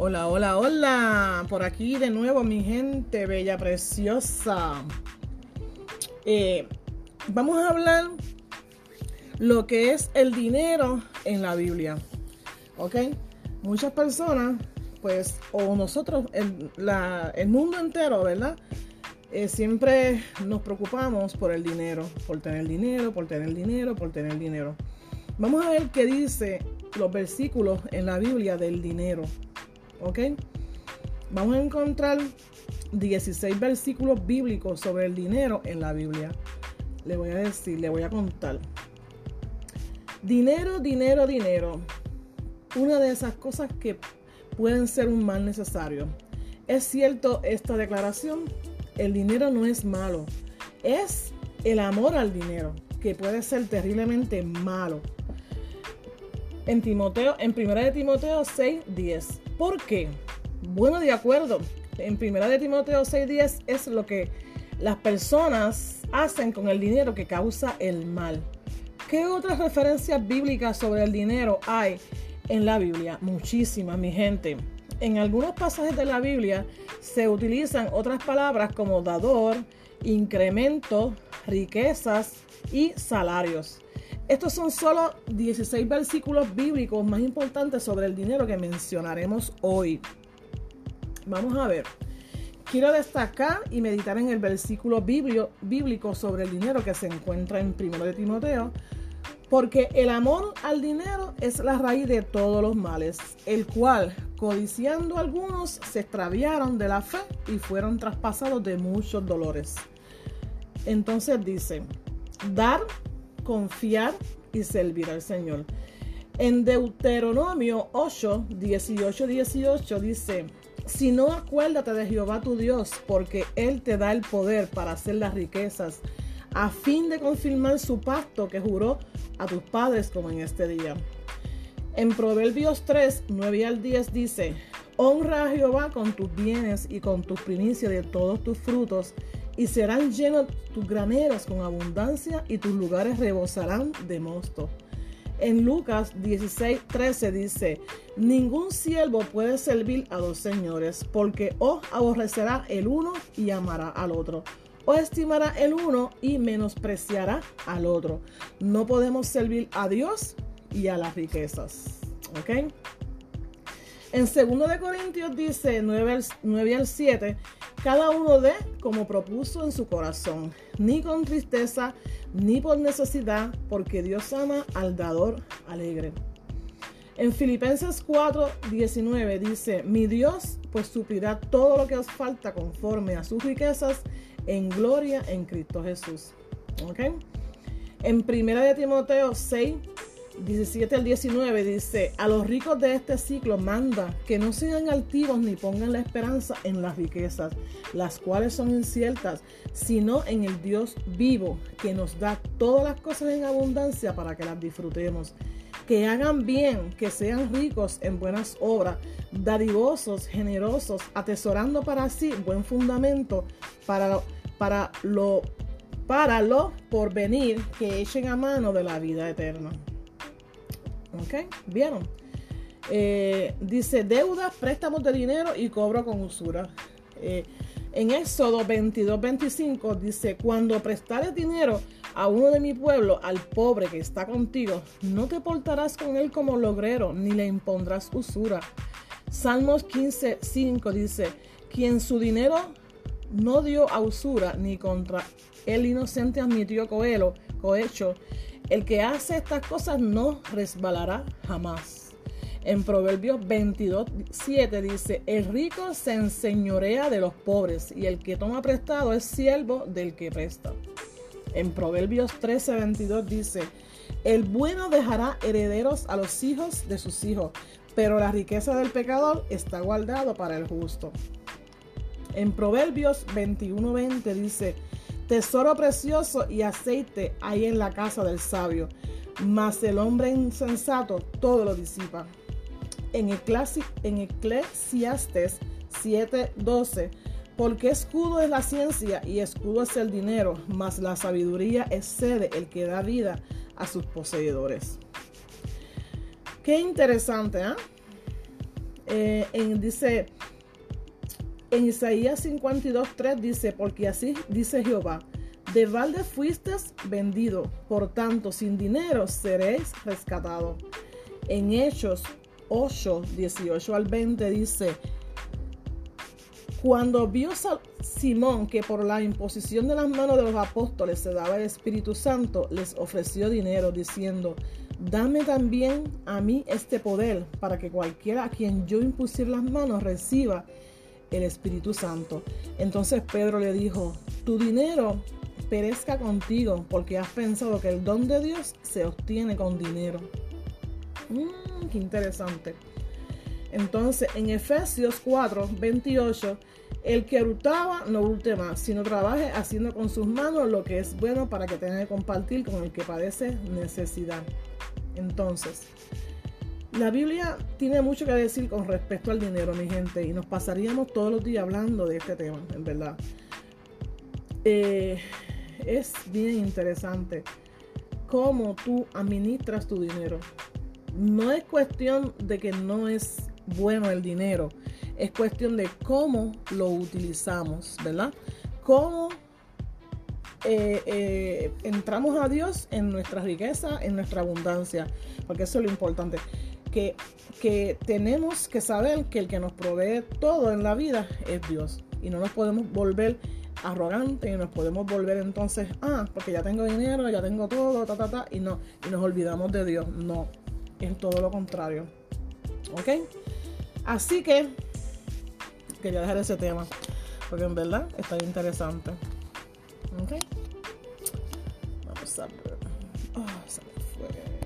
Hola, hola, hola. Por aquí de nuevo mi gente bella, preciosa. Eh, vamos a hablar lo que es el dinero en la Biblia. ¿Ok? Muchas personas, pues, o nosotros, el, el mundo entero, ¿verdad? Eh, siempre nos preocupamos por el dinero, por tener dinero, por tener dinero, por tener dinero. Vamos a ver qué dice los versículos en la Biblia del dinero. ¿Ok? Vamos a encontrar 16 versículos bíblicos sobre el dinero en la Biblia. Le voy a decir, le voy a contar. Dinero, dinero, dinero. Una de esas cosas que pueden ser un mal necesario. Es cierto esta declaración. El dinero no es malo. Es el amor al dinero que puede ser terriblemente malo. En Timoteo, en 1 de Timoteo 6, 10. ¿Por qué? Bueno, de acuerdo. En primera de Timoteo 6:10 es lo que las personas hacen con el dinero que causa el mal. ¿Qué otras referencias bíblicas sobre el dinero hay en la Biblia? Muchísimas, mi gente. En algunos pasajes de la Biblia se utilizan otras palabras como dador, incremento, riquezas y salarios. Estos son solo 16 versículos bíblicos más importantes sobre el dinero que mencionaremos hoy. Vamos a ver. Quiero destacar y meditar en el versículo bíblico sobre el dinero que se encuentra en 1 de Timoteo, porque el amor al dinero es la raíz de todos los males, el cual, codiciando algunos, se extraviaron de la fe y fueron traspasados de muchos dolores. Entonces dice, dar confiar y servir al Señor. En Deuteronomio 8, 18, 18 dice, si no acuérdate de Jehová tu Dios, porque Él te da el poder para hacer las riquezas, a fin de confirmar su pacto que juró a tus padres como en este día. En Proverbios 3, 9 al 10 dice, honra a Jehová con tus bienes y con tus primicias de todos tus frutos y serán llenos tus graneros con abundancia y tus lugares rebosarán de mosto. En Lucas 16, 13 dice, ningún siervo puede servir a dos señores, porque o aborrecerá el uno y amará al otro, o estimará el uno y menospreciará al otro. No podemos servir a Dios y a las riquezas. ¿Ok? En 2 de Corintios dice 9, 9 al 7, cada uno de como propuso en su corazón, ni con tristeza, ni por necesidad, porque Dios ama al dador alegre. En Filipenses 4, 19 dice, mi Dios pues suplirá todo lo que os falta conforme a sus riquezas en gloria en Cristo Jesús. ¿Ok? En 1 de Timoteo 6, 17 al 19 dice, a los ricos de este ciclo manda que no sean altivos ni pongan la esperanza en las riquezas, las cuales son inciertas, sino en el Dios vivo, que nos da todas las cosas en abundancia para que las disfrutemos. Que hagan bien, que sean ricos en buenas obras, dadivosos, generosos, atesorando para sí buen fundamento para, para lo para lo por venir que echen a mano de la vida eterna. ¿Ok? ¿Vieron? Eh, dice deuda, préstamos de dinero y cobro con usura. Eh, en Éxodo 22, 25 dice, cuando prestares dinero a uno de mi pueblo, al pobre que está contigo, no te portarás con él como logrero, ni le impondrás usura. Salmos 15, 5 dice, quien su dinero no dio a usura, ni contra el inocente admitió cohelo, cohecho, el que hace estas cosas no resbalará jamás. En Proverbios 22, 7 dice, el rico se enseñorea de los pobres y el que toma prestado es siervo del que presta. En Proverbios 13, 22 dice, el bueno dejará herederos a los hijos de sus hijos, pero la riqueza del pecador está guardado para el justo. En Proverbios 21, 20 dice, Tesoro precioso y aceite hay en la casa del sabio, mas el hombre insensato todo lo disipa. En, en Eclesiastes 7:12, porque escudo es la ciencia y escudo es el dinero, mas la sabiduría excede el que da vida a sus poseedores. Qué interesante, ¿eh? Eh, en, dice, en Isaías 52, 3 dice, porque así dice Jehová, de balde fuiste vendido, por tanto sin dinero seréis rescatado. En Hechos 8, 18 al 20 dice, cuando vio Simón que por la imposición de las manos de los apóstoles se daba el Espíritu Santo, les ofreció dinero diciendo, dame también a mí este poder para que cualquiera a quien yo impusiera las manos reciba el Espíritu Santo. Entonces Pedro le dijo, tu dinero perezca contigo porque has pensado que el don de Dios se obtiene con dinero. Mm, qué interesante. Entonces, en Efesios 4, 28, el que hurtaba no hurte más, sino trabaje haciendo con sus manos lo que es bueno para que tenga que compartir con el que padece necesidad. Entonces, la Biblia tiene mucho que decir con respecto al dinero, mi gente, y nos pasaríamos todos los días hablando de este tema, en verdad. Eh, es bien interesante cómo tú administras tu dinero. No es cuestión de que no es bueno el dinero, es cuestión de cómo lo utilizamos, ¿verdad? Cómo eh, eh, entramos a Dios en nuestra riqueza, en nuestra abundancia, porque eso es lo importante. Que, tenemos que saber que el que nos provee todo en la vida es Dios y no nos podemos volver arrogantes y nos podemos volver entonces, ah, porque ya tengo dinero, ya tengo todo, ta, ta, ta, y no, y nos olvidamos de Dios. No, es todo lo contrario. ¿Ok? Así que quería dejar ese tema, porque en verdad está interesante. ¿Ok? Vamos a ver. Oh, se fue.